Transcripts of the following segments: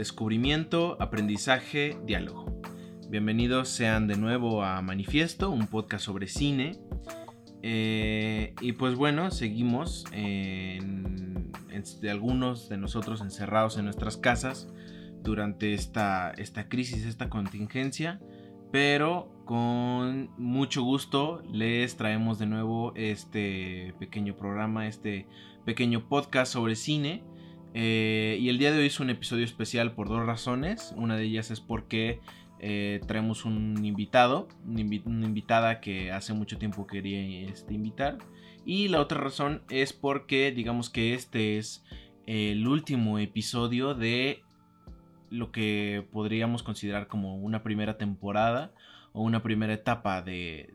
descubrimiento, aprendizaje, diálogo. Bienvenidos sean de nuevo a Manifiesto, un podcast sobre cine. Eh, y pues bueno, seguimos en, de algunos de nosotros encerrados en nuestras casas durante esta, esta crisis, esta contingencia. Pero con mucho gusto les traemos de nuevo este pequeño programa, este pequeño podcast sobre cine. Eh, y el día de hoy es un episodio especial por dos razones. Una de ellas es porque eh, traemos un invitado, una, invitada que hace mucho tiempo quería este, invitar. Y la otra razón es porque digamos que este es el último episodio de lo que podríamos considerar como una primera temporada o una primera etapa de,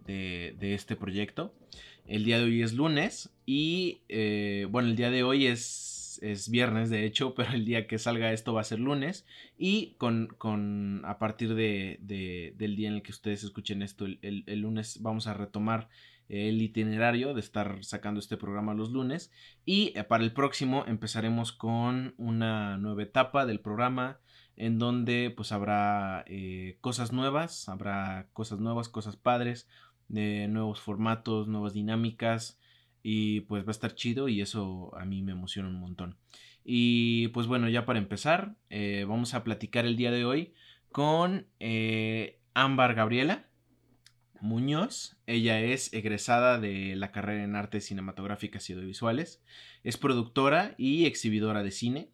este proyecto. El día de hoy es lunes y eh, bueno, el día de hoy es, es, viernes de hecho, pero el día que salga esto va a ser lunes. Y con, con a partir de, del día en el que ustedes escuchen esto, el, el lunes vamos a retomar el itinerario de estar sacando este programa los lunes. Y eh, para el próximo empezaremos con una nueva etapa del programa en donde pues habrá eh, cosas nuevas, habrá cosas nuevas, cosas padres, de nuevos formatos, nuevas dinámicas y pues va a estar chido y eso a mí me emociona un montón. Y pues bueno, ya para empezar, eh, vamos a platicar el día de hoy con eh, Ámbar Gabriela Muñoz. Ella es egresada de la carrera en artes cinematográficas y audiovisuales. Es productora y exhibidora de cine.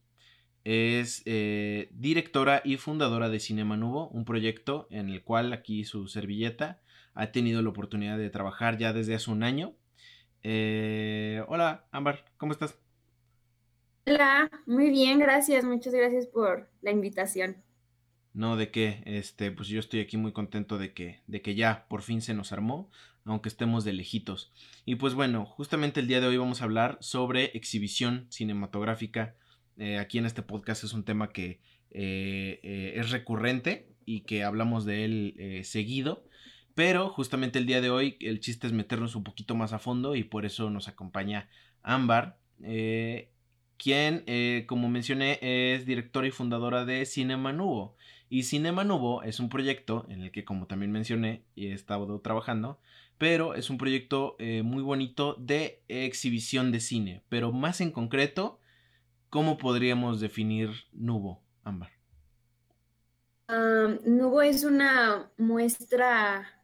Es eh, directora y fundadora de Cinema Nubo, un proyecto en el cual aquí su servilleta ha tenido la oportunidad de trabajar ya desde hace un año. Eh, hola, Ámbar, ¿cómo estás? Hola, muy bien, gracias, muchas gracias por la invitación. No, de qué, este, pues yo estoy aquí muy contento de que, de que ya por fin se nos armó, aunque estemos de lejitos. Y pues bueno, justamente el día de hoy vamos a hablar sobre exhibición cinematográfica eh, aquí en este podcast es un tema que eh, eh, es recurrente y que hablamos de él seguido. Pero justamente el día de hoy el chiste es meternos un poquito más a fondo y por eso nos acompaña Ámbar, quien, como mencioné, es directora y fundadora de Cinema Nubo. Y Cinema Nubo es un proyecto en el que, como también mencioné, he estado trabajando, pero es un proyecto muy bonito de exhibición de cine, pero más en concreto ¿Cómo podríamos definir Nubo, Ámbar? Nubo es una muestra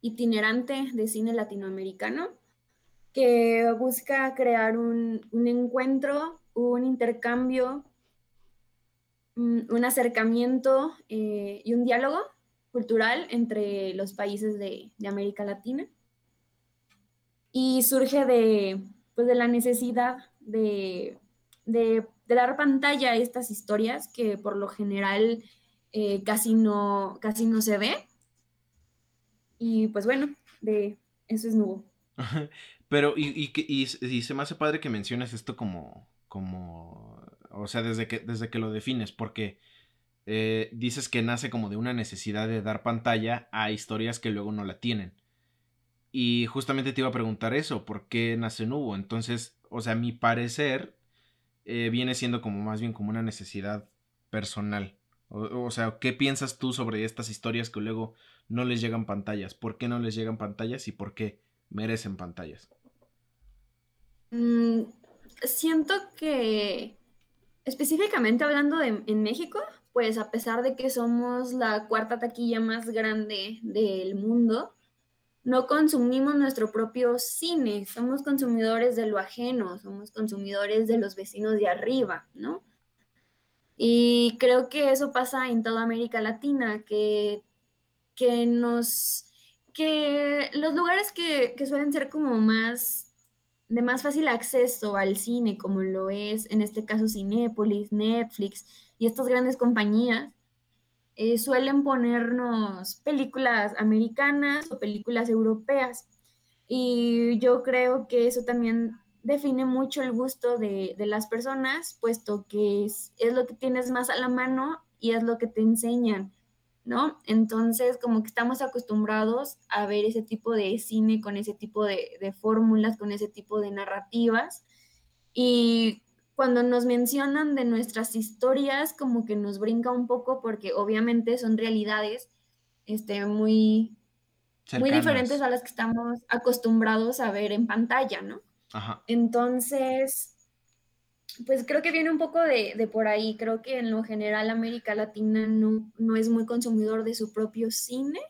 itinerante de cine latinoamericano que busca crear un, encuentro, un intercambio, un, acercamiento eh, y un diálogo cultural entre los países de, América Latina. Y surge de, pues, de la necesidad de de, dar pantalla a estas historias que por lo general eh, casi, no, casi no se ve. Y pues bueno, de eso es nuevo. Pero, y, y, y, se me hace padre que menciones esto como, como, o sea, desde que, desde que lo defines, porque eh, dices que nace como de una necesidad de dar pantalla a historias que luego no la tienen. Y justamente te iba a preguntar eso, ¿por qué nace Nubo? Entonces, o sea, a mi parecer, eh, viene siendo como más bien como una necesidad personal. O, sea, ¿qué piensas tú sobre estas historias que luego no les llegan pantallas? ¿Por qué no les llegan pantallas y por qué merecen pantallas? Mm, siento que específicamente hablando de en México, pues a pesar de que somos la cuarta taquilla más grande del mundo, no consumimos nuestro propio cine, somos consumidores de lo ajeno, somos consumidores de los vecinos de arriba, ¿no? Y creo que eso pasa en toda América Latina, que, que nos, que los lugares que, que suelen ser como más, de más fácil acceso al cine, como lo es en este caso Cinépolis, Netflix y estas grandes compañías, eh, suelen ponernos películas americanas o películas europeas. Y yo creo que eso también define mucho el gusto de, las personas, puesto que es, lo que tienes más a la mano y es lo que te enseñan, ¿no? Entonces, como que estamos acostumbrados a ver ese tipo de cine con ese tipo de, de fórmulas, con ese tipo de narrativas. Y cuando nos mencionan de nuestras historias, como que nos brinca un poco porque obviamente son realidades este, muy, muy diferentes a las que estamos acostumbrados a ver en pantalla, ¿no? Ajá. Entonces, pues creo que viene un poco de, por ahí. Creo que en lo general América Latina no, no es muy consumidor de su propio cine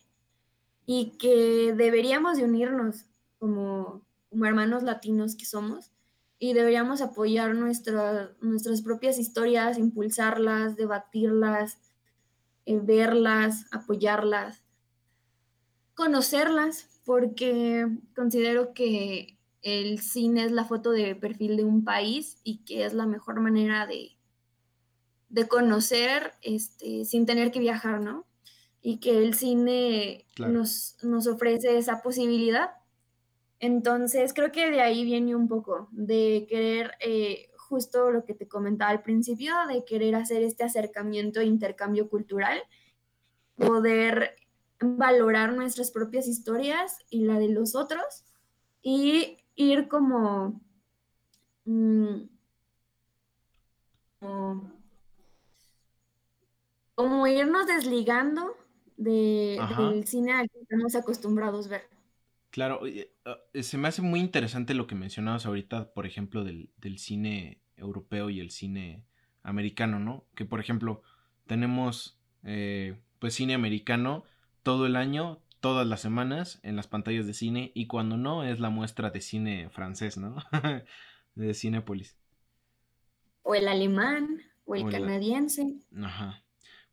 y que deberíamos de unirnos como, hermanos latinos que somos y deberíamos apoyar nuestras propias historias, impulsarlas, debatirlas, eh, verlas, apoyarlas, conocerlas, porque considero que el cine es la foto de perfil de un país y que es la mejor manera de, de conocer este, sin tener que viajar, ¿no? Y que el cine nos, nos ofrece esa posibilidad. Entonces, creo que de ahí viene un poco, de querer, eh, justo lo que te comentaba al principio, de querer hacer este acercamiento e intercambio cultural, poder valorar nuestras propias historias y la de los otros y ir como, mm, como, irnos desligando de, del cine al que estamos acostumbrados a ver. Claro, ah, se me hace muy interesante lo que mencionabas ahorita, por ejemplo, del, del cine europeo y el cine americano, ¿no? Que por ejemplo, tenemos eh, pues cine americano todo el año, todas las semanas en las pantallas de cine y cuando no es la muestra de cine francés, ¿no? de Cinepolis. O el alemán, o el canadiense. Ajá.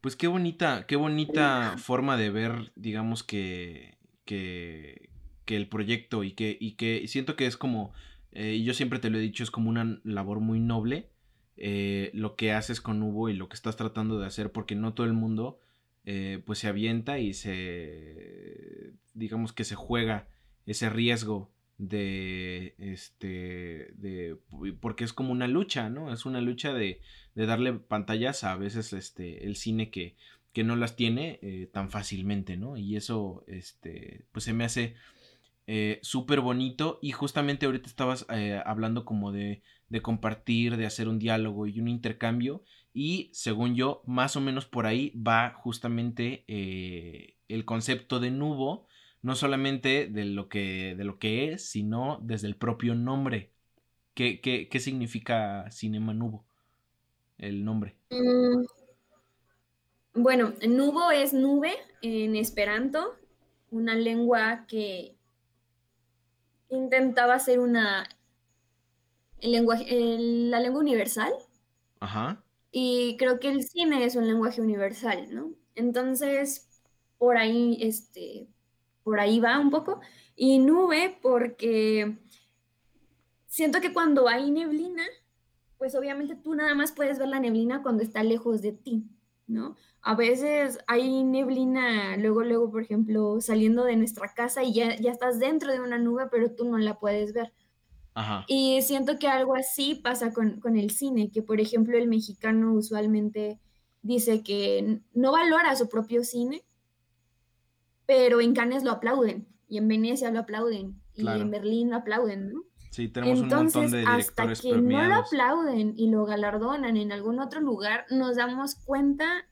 Pues qué bonita, qué bonita forma de ver, digamos que, que, que el proyecto y que, y que siento que es como, eh, y yo siempre te lo he dicho, es como una labor muy noble eh, lo que haces con Hugo y lo que estás tratando de hacer, porque no todo el mundo eh, pues se avienta y se, digamos que se juega ese riesgo de, este, de, porque es como una lucha, ¿no? Es una lucha de, de darle pantallas a veces, este, el cine que, que no las tiene eh, tan fácilmente, ¿no? Y eso, este, pues se me hace eh, súper bonito y justamente ahorita estabas hablando como de, de compartir, de hacer un diálogo y un intercambio y según yo, más o menos por ahí va justamente eh, el concepto de nubo, no solamente de lo que, de lo que es, sino desde el propio nombre. ¿Qué, qué, significa Cinema Nubo? El nombre. Mm, bueno, nubo es nube en esperanto, una lengua que intentaba ser una el lenguaje, la lengua universal. Ajá. Y creo que el cine es un lenguaje universal, ¿no? Entonces, por ahí, este, por ahí va un poco. Y nube, porque siento que cuando hay neblina, pues obviamente tú nada más puedes ver la neblina cuando está lejos de ti, ¿no? A veces hay neblina, luego, luego, por ejemplo, saliendo de nuestra casa y ya, ya estás dentro de una nube, pero tú no la puedes ver. Y siento que algo así pasa con, el cine, que por ejemplo el mexicano usualmente dice que no valora su propio cine, pero en Cannes lo aplauden, y en Venecia lo aplauden, y en Berlín lo aplauden, ¿no? Sí, tenemos un montón de directores hasta que no lo aplauden y lo galardonan en algún otro lugar, nos damos cuenta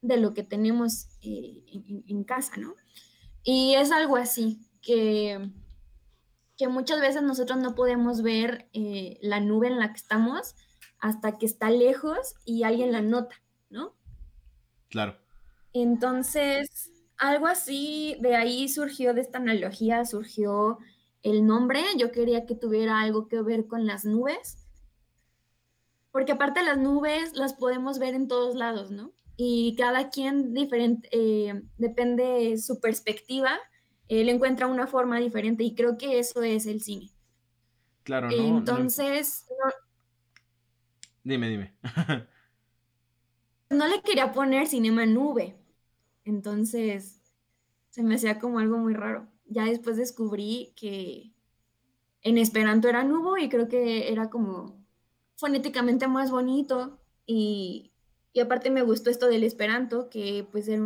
de lo que tenemos eh, en casa, ¿no? Y es algo así, que que muchas veces nosotros no podemos ver eh, la nube en la que estamos hasta que está lejos y alguien la nota, ¿no? Claro. Entonces, algo así, de ahí surgió, de esta analogía, surgió el nombre. Yo quería que tuviera algo que ver con las nubes, porque aparte las nubes las podemos ver en todos lados, ¿no? Y cada quien diferente, eh, depende su perspectiva, él encuentra una forma diferente y creo que eso es el cine. Claro, ¿no? Entonces, dime, dime. no le quería poner cinema nube, entonces se me hacía como algo muy raro. Ya después descubrí que en esperanto era nubo y creo que era como fonéticamente más bonito y, y aparte me gustó esto del esperanto, que pues era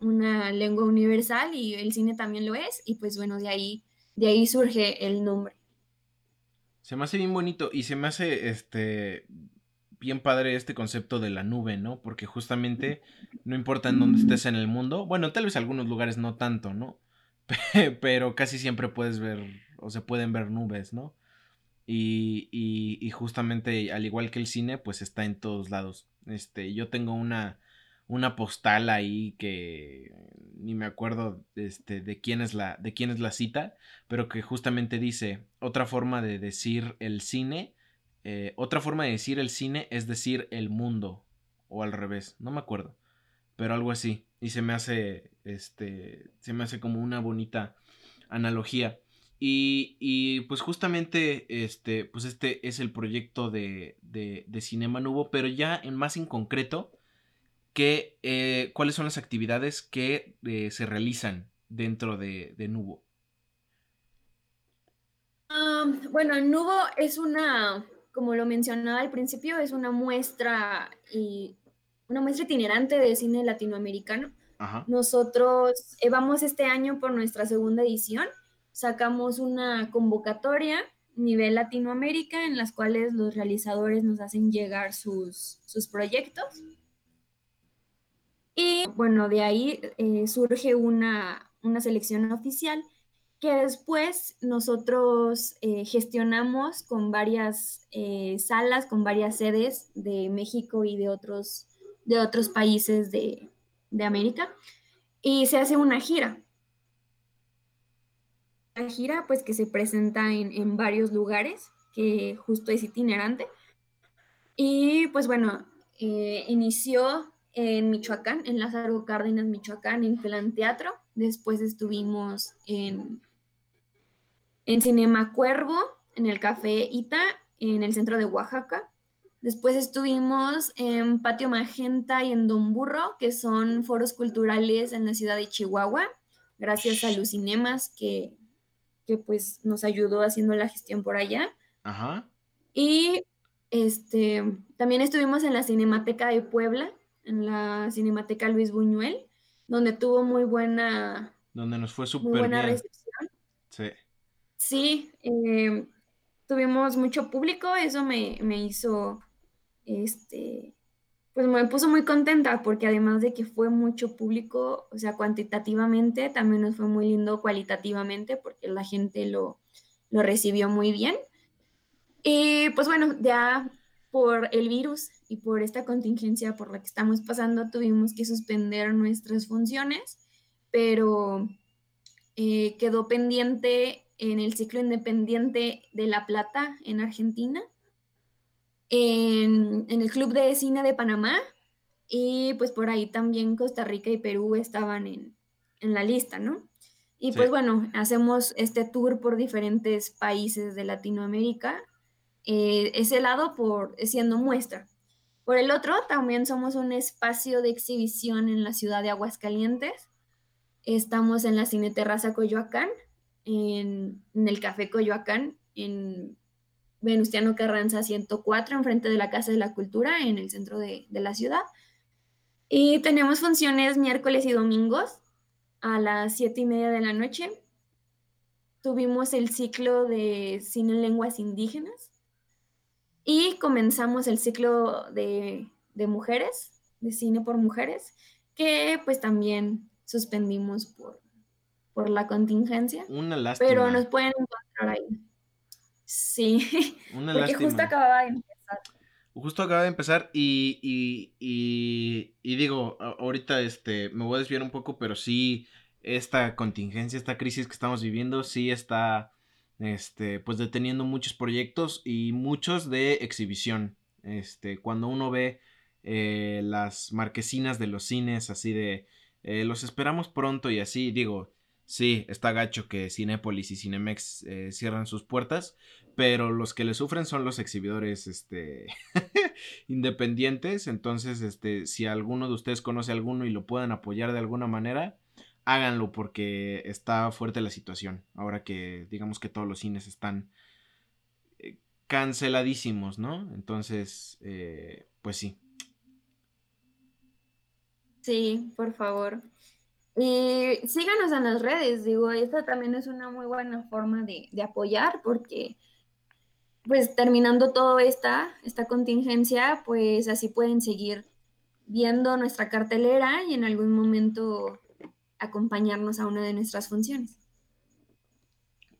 una, lengua universal y el cine también lo es. Y pues bueno, de ahí, de ahí surge el nombre. Se me hace bien bonito y se me hace, este, bien padre este concepto de la nube, ¿no? Porque justamente no importa en dónde estés en el mundo, bueno, tal vez algunos lugares no tanto, ¿no? Pero casi siempre puedes ver o se pueden ver nubes, ¿no? Y, y, justamente al igual que el cine, pues está en todos lados. Este, yo tengo una, una postal ahí que ni me acuerdo este, de, quién es la, de quién es la cita, pero que justamente dice otra forma de decir el cine eh, otra forma de decir el cine es decir el mundo. O al revés. No me acuerdo. Pero algo así. Y se me hace. Este. Se me hace como una bonita analogía. Y, y, pues justamente este, pues este es el proyecto de, de, de Cinema Nubo, pero ya en más en concreto, que, eh, ¿cuáles son las actividades que eh, se realizan dentro de, de Nubo? Ah, bueno, Nubo es una como lo mencionaba al principio, es una muestra y una muestra itinerante de cine latinoamericano. Nosotros eh, vamos este año por nuestra segunda edición. Sacamos una convocatoria nivel Latinoamérica en las cuales los realizadores nos hacen llegar sus, sus proyectos. Y bueno, de ahí eh, surge una, una selección oficial que después nosotros eh, gestionamos con varias eh, salas, con varias sedes de México y de otros, de otros países de, América, y se hace una gira. Gira, pues que se presenta en, varios lugares, que justo es itinerante. Y pues bueno, eh, inició en Michoacán, en Lázaro Cárdenas, Michoacán, en Plan Teatro. Después estuvimos en en Cinema Cuervo, en el Café Ita, en el centro de Oaxaca. Después estuvimos en Patio Magenta y en Don Burro, que son foros culturales en la ciudad de Chihuahua, gracias a Lucinemas, que, que pues nos ayudó haciendo la gestión por allá. Ajá. Y este, también estuvimos en la Cinemateca de Puebla, en la Cinemateca Luis Buñuel, donde tuvo muy buena... Donde nos fue súper buena recepción. Sí. Sí, eh, tuvimos mucho público, eso me, hizo, este, pues me puso muy contenta porque además de que fue mucho público, o sea, cuantitativamente, también nos fue muy lindo cualitativamente porque la gente lo, lo recibió muy bien. Y pues bueno, ya por el virus y por esta contingencia por la que estamos pasando, tuvimos que suspender nuestras funciones, pero eh, quedó pendiente en el ciclo independiente de La Plata, en Argentina, en, el Club de Cine de Panamá, y pues por ahí también Costa Rica y Perú estaban en, la lista, ¿no? Y pues bueno, hacemos este tour por diferentes países de Latinoamérica, eh, ese lado por siendo muestra. Por el otro, también somos un espacio de exhibición en la ciudad de Aguascalientes. Estamos en la Cine Terraza Coyoacán, en, el Café Coyoacán, en Venustiano Carranza 104, enfrente de la Casa de la Cultura, en el centro de, la ciudad. Y tenemos funciones miércoles y domingos a las siete y media de la noche. Tuvimos el ciclo de cine en lenguas indígenas y comenzamos el ciclo de, de mujeres, de cine por mujeres, que pues también suspendimos por, por la contingencia. Una lástima. Pero nos pueden encontrar ahí. Sí, Una porque justo acababa de empezar. Justo acaba de empezar y, y, y, y, digo, ahorita este, me voy a desviar un poco, pero sí, esta contingencia, esta crisis que estamos viviendo, sí está, este, pues deteniendo muchos proyectos y muchos de exhibición. Este, cuando uno ve eh, las marquesinas de los cines, así de, eh, los esperamos pronto y así, digo, Sí, está gacho que Cinépolis y Cinemex eh, cierran sus puertas, pero los que le sufren son los exhibidores este, independientes. Entonces, este, si alguno de ustedes conoce alguno y lo puedan apoyar de alguna manera, háganlo porque está fuerte la situación. Ahora que digamos que todos los cines están eh, canceladísimos, ¿no? Entonces, eh, pues sí. Sí, por favor. Y síganos en las redes, digo, esta también es una muy buena forma de, apoyar porque pues terminando toda esta, esta contingencia, pues así pueden seguir viendo nuestra cartelera y en algún momento acompañarnos a una de nuestras funciones.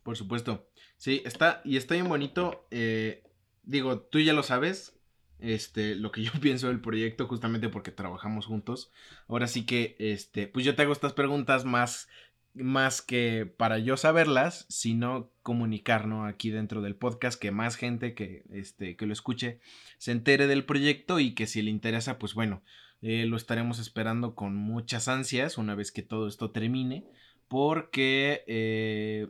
Por supuesto. Sí, está, y está bien bonito. Eh, digo, tú ya lo sabes. Este, lo que yo pienso del proyecto, justamente porque trabajamos juntos. Ahora sí que, este, pues yo te hago estas preguntas más, más que para yo saberlas, sino comunicar, ¿no? Aquí dentro del podcast, que más gente que, este, que lo escuche se entere del proyecto y que si le interesa, pues bueno, eh, lo estaremos esperando con muchas ansias una vez que todo esto termine. Porque, eh,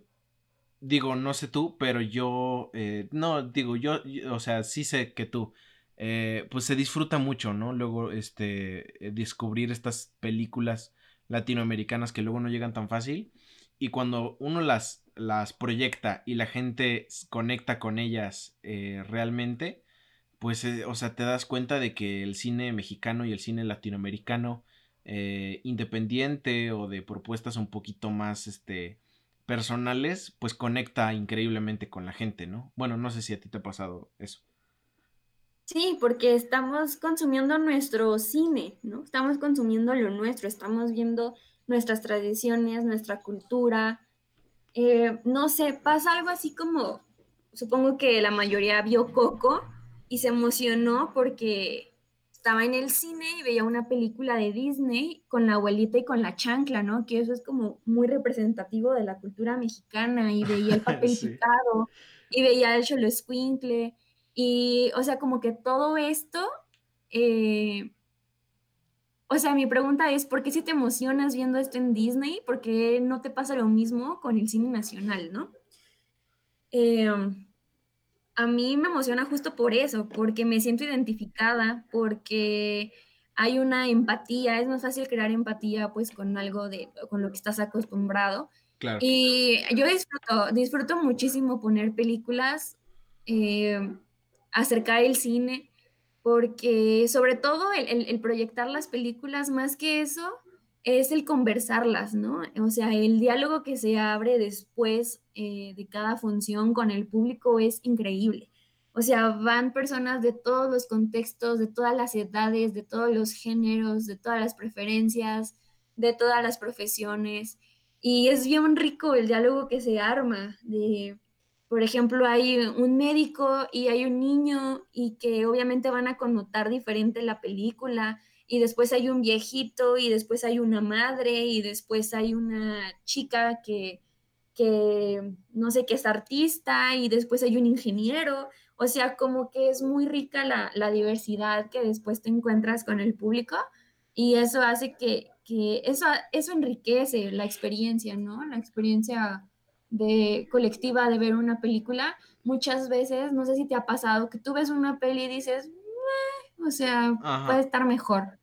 digo, no sé tú, pero yo, eh, no, digo, yo, o sea, sí sé que tú, pues se disfruta mucho, ¿no? Luego, este, descubrir estas películas latinoamericanas que luego no llegan tan fácil. Y cuando uno las, las proyecta y la gente conecta con ellas realmente, pues, eh, o sea, te das cuenta de que el cine mexicano y el cine latinoamericano eh, independiente o de propuestas un poquito más, este, personales, pues conecta increíblemente con la gente, ¿no? Bueno, no sé si a ti te ha pasado eso. Sí, porque estamos consumiendo nuestro cine, ¿no? Estamos consumiendo lo nuestro, estamos viendo nuestras tradiciones, nuestra cultura. Eh, no sé, pasa algo así como, supongo que la mayoría vio Coco, y se emocionó porque estaba en el cine y veía una película de Disney con la abuelita y con la chancla, ¿no? Que eso es como muy representativo de la cultura mexicana y veía el papel picado y veía el cholo escuincle y, o sea, como que todo esto, eh, o sea, mi pregunta es, ¿por qué si te emocionas viendo esto en Disney? ¿Por qué no te pasa lo mismo con el cine nacional, no? Eh, a mí me emociona justo por eso, porque me siento identificada, porque hay una empatía, es más fácil crear empatía pues con algo de, con lo que estás acostumbrado. Y yo disfruto, disfruto muchísimo poner películas, eh, acercar el cine, porque sobre todo el, proyectar las películas, más que eso, es el conversarlas, ¿no? O sea, el diálogo que se abre después eh, de cada función con el público es increíble. O sea, van personas de todos los contextos, de todas las edades, de todos los géneros, de todas las preferencias, de todas las profesiones. Y es bien rico el diálogo que se arma. De, por ejemplo, hay un médico y hay un niño y que obviamente van a connotar diferente la película y después hay un viejito y después hay una madre y después hay una chica que, que no sé, qué es artista y después hay un ingeniero. O sea, como que es muy rica la, la diversidad que después te encuentras con el público y eso hace que, que eso, eso enriquece la experiencia, ¿no? La experiencia de colectiva de ver una película. Muchas veces, no sé si te ha pasado, que tú ves una peli y dices, o sea, puede estar mejor.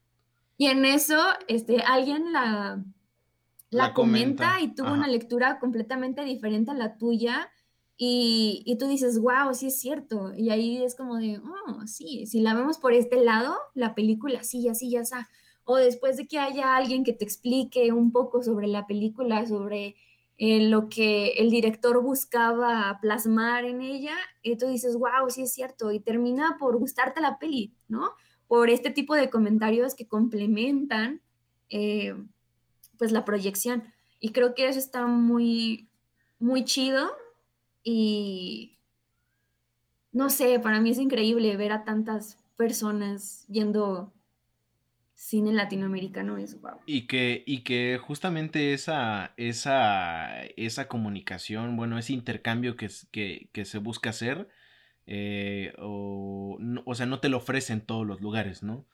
Y en eso, este, alguien la, la, comenta, y tuvo una lectura completamente diferente a la tuya. Y, y, tú dices, wow, sí es cierto. Y ahí es como de, oh, sí, si la vemos por este lado, la película sí, así, ya está. O después de que haya alguien que te explique un poco sobre la película, sobre eh, lo que el director buscaba plasmar en ella, y tú dices, wow, sí es cierto. Y termina por gustarte la peli, ¿no? por este tipo de comentarios que complementan eh, pues la proyección. Y creo que eso está muy, muy chido y no sé, para mí es increíble ver a tantas personas viendo cine latinoamericano es wow. Y que, y que justamente esa, esa, esa comunicación, bueno, ese intercambio que, que, que se busca hacer, eh, o, o sea, no te lo ofrecen todos los lugares, ¿no?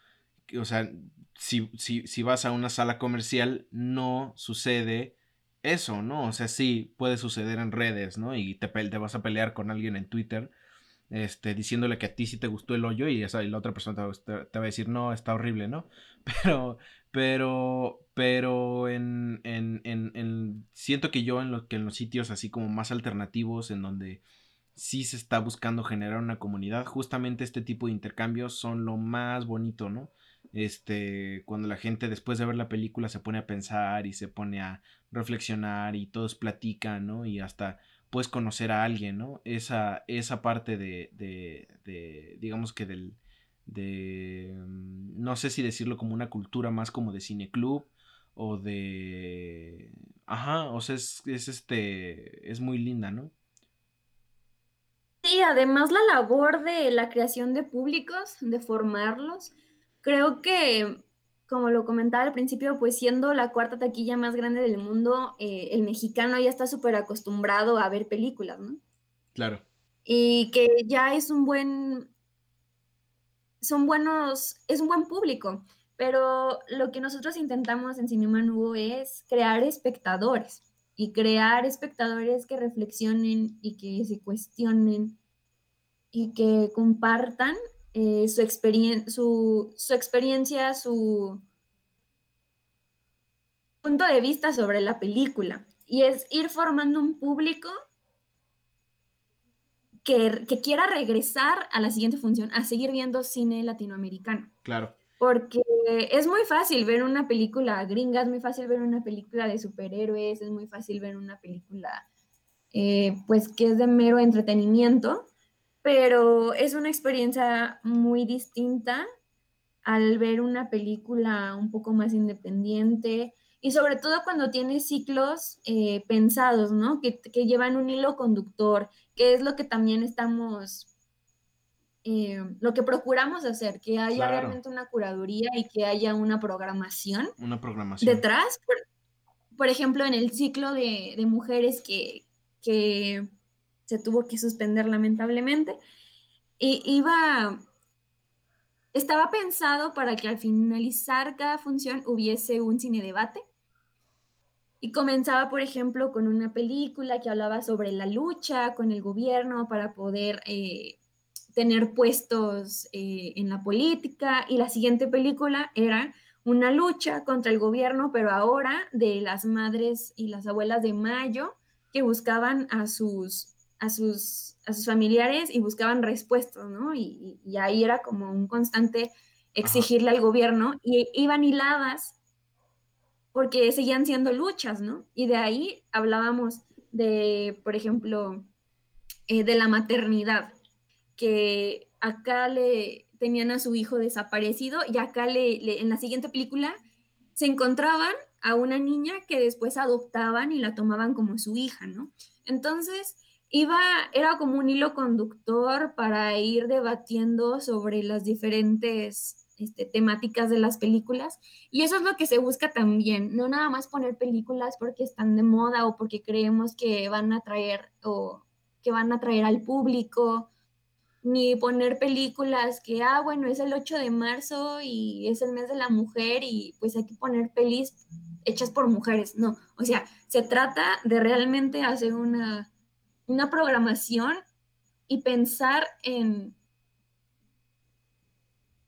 O sea, si, si, si vas a una sala comercial, no sucede eso, ¿no? O sea, sí puede suceder en redes, ¿no? Y te, te vas a pelear con alguien en Twitter, este, diciéndole que a ti sí te gustó el hoyo y, esa, y la otra persona te, te, va a decir, no, está horrible, ¿no? Pero, pero, pero en, en, en, en siento que yo en, lo, que en los sitios así como más alternativos, en donde sí se está buscando generar una comunidad. Justamente este tipo de intercambios son lo más bonito, ¿no? Este, cuando la gente después de ver la película se pone a pensar y se pone a reflexionar y todos platican, ¿no? Y hasta puedes conocer a alguien, ¿no? Esa, esa parte de, de, de digamos que del, de, mm, no sé si decirlo como una cultura más como de cineclub o de, ajá, o sea, es, es este, es muy linda, ¿no? Sí, además la labor de la creación de públicos, de formarlos, creo que, como lo comentaba al principio, pues siendo la cuarta taquilla más grande del mundo, eh, el mexicano ya está súper acostumbrado a ver películas, ¿no? Claro. Y que ya es un buen, son buenos, es un buen público, pero lo que nosotros intentamos en Cinema Nuevo es crear espectadores y crear espectadores que reflexionen y que se cuestionen y que compartan eh, su, su, su experiencia, su punto de vista sobre la película. Y es ir formando un público que, que, quiera regresar a la siguiente función, a seguir viendo cine latinoamericano. Claro. Porque es muy fácil ver una película gringa, es muy fácil ver una película de superhéroes, es muy fácil ver una película, eh, pues, que es de mero entretenimiento, pero es una experiencia muy distinta al ver una película un poco más independiente y sobre todo cuando tiene ciclos eh, pensados, ¿no? Que, que, llevan un hilo conductor, que es lo que también estamos eh, lo que procuramos hacer, que haya realmente una curaduría y que haya una programación, una programación. detrás. Por, ejemplo, en el ciclo de, mujeres que, que, se tuvo que suspender lamentablemente, y iba, estaba pensado para que al finalizar cada función hubiese un cine debate. Y comenzaba, por ejemplo, con una película que hablaba sobre la lucha con el gobierno para poder eh, tener puestos eh, en la política. Y la siguiente película era una lucha contra el gobierno, pero ahora de las madres y las abuelas de Mayo que buscaban a sus, a sus, a sus familiares y buscaban respuestas, ¿no? Y, ahí era como un constante exigirle al gobierno. Y iban hiladas porque seguían siendo luchas, ¿no? Y de ahí hablábamos de, por ejemplo, eh, de la maternidad, que acá le tenían a su hijo desaparecido y acá le, en la siguiente película se encontraban a una niña que después adoptaban y la tomaban como su hija, ¿no? Entonces, iba, era como un hilo conductor para ir debatiendo sobre las diferentes este, temáticas de las películas. Y eso es lo que se busca también, no nada más poner películas porque están de moda o porque creemos que van a atraer o que van a atraer al público ni poner películas que, ah, bueno, es el 8 de marzo y es el mes de la mujer y pues hay que poner pelis hechas por mujeres. No, o sea, se trata de realmente hacer una, una programación y pensar en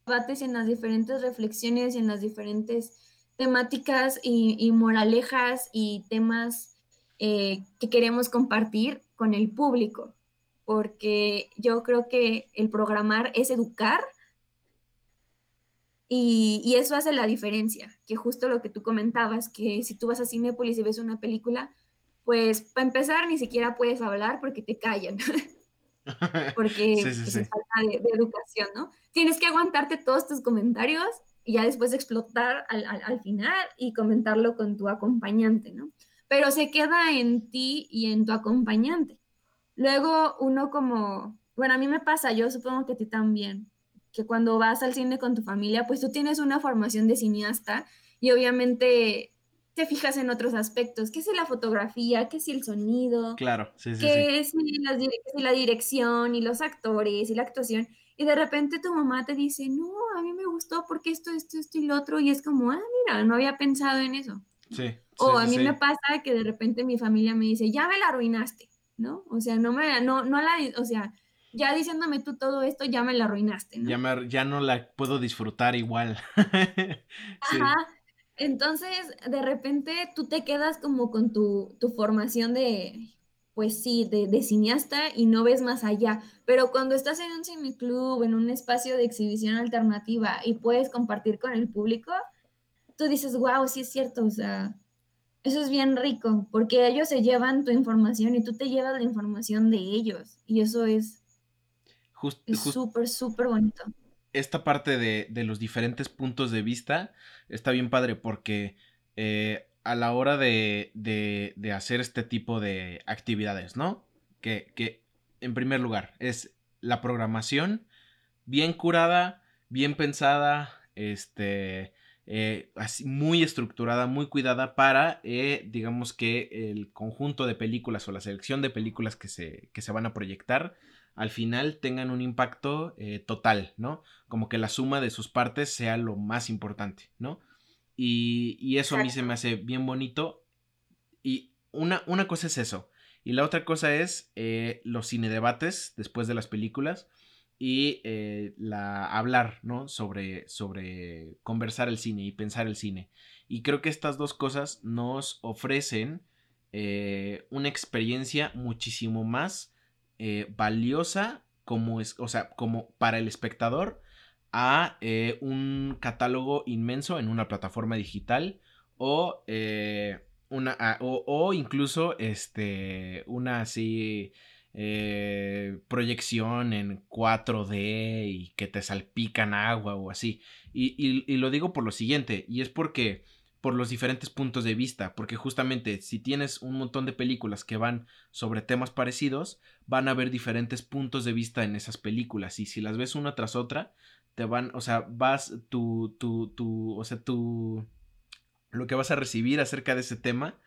en las diferentes reflexiones y en las diferentes temáticas y, moralejas y temas eh, que queremos compartir con el público. Porque yo creo que el programar es educar y, eso hace la diferencia, que justo lo que tú comentabas, que si tú vas a Cinepolis y ves una película, pues para empezar ni siquiera puedes hablar porque te callan, porque pues, es falta de, educación, ¿no? Tienes que aguantarte todos tus comentarios y ya después explotar al, al final y comentarlo con tu acompañante, ¿no? Pero se queda en ti y en tu acompañante. Luego uno como, bueno, a mí me pasa, yo supongo que a ti también, que cuando vas al cine con tu familia, pues tú tienes una formación de cineasta y obviamente te fijas en otros aspectos, qué es la fotografía, qué es el sonido, claro, sí, sí, qué es la, la dirección y los actores y la actuación, y de repente tu mamá te dice, no, a mí me gustó porque esto, esto, esto y lo otro, y es como, ah, mira, no había pensado en eso. Sí. O a mí me pasa que de repente mi familia me dice, ya me la arruinaste. ¿no? O sea, no me, no, no la, o sea, ya diciéndome tú todo esto, ya me la arruinaste, ¿no? Ya, ya no la puedo disfrutar igual. Ajá. Entonces, de repente tú te quedas como con tu, tu formación de, pues sí, de, de, cineasta y no ves más allá. Pero cuando estás en un cineclub, en un espacio de exhibición alternativa y puedes compartir con el público, tú dices, wow, sí es cierto, o sea, Eso es bien rico, porque ellos se llevan tu información y tú te llevas la información de ellos. Y eso es súper, súper bonito. Esta parte de, los diferentes puntos de vista está bien padre porque eh, a la hora de, de, hacer este tipo de actividades, ¿no? Que, que en primer lugar es la programación bien curada, bien pensada, este, eh, así, muy estructurada, muy cuidada para, eh, digamos que el conjunto de películas o la selección de películas que se, que se van a proyectar al final tengan un impacto eh, total, ¿no? Como que la suma de sus partes sea lo más importante, ¿no? Y, y eso a mí se me hace bien bonito. Y una, una cosa es eso. Y la otra cosa es los cinedebates después de las películas y eh, la, hablar, ¿no? Sobre, sobre conversar el cine y pensar el cine. Y creo que estas dos cosas nos ofrecen eh, una experiencia muchísimo más eh, valiosa como es, o sea, como para el espectador a un catálogo inmenso en una plataforma digital o una o, incluso este una así eh, proyección en 4D y que te salpican agua o así. Y, lo digo por lo siguiente, y es porque por los diferentes puntos de vista, porque justamente si tienes un montón de películas que van sobre temas parecidos, van a haber diferentes puntos de vista en esas películas, y si las ves una tras otra, te van, o sea, vas, tu, tu, tu, o sea, tu, lo que vas a recibir acerca de ese tema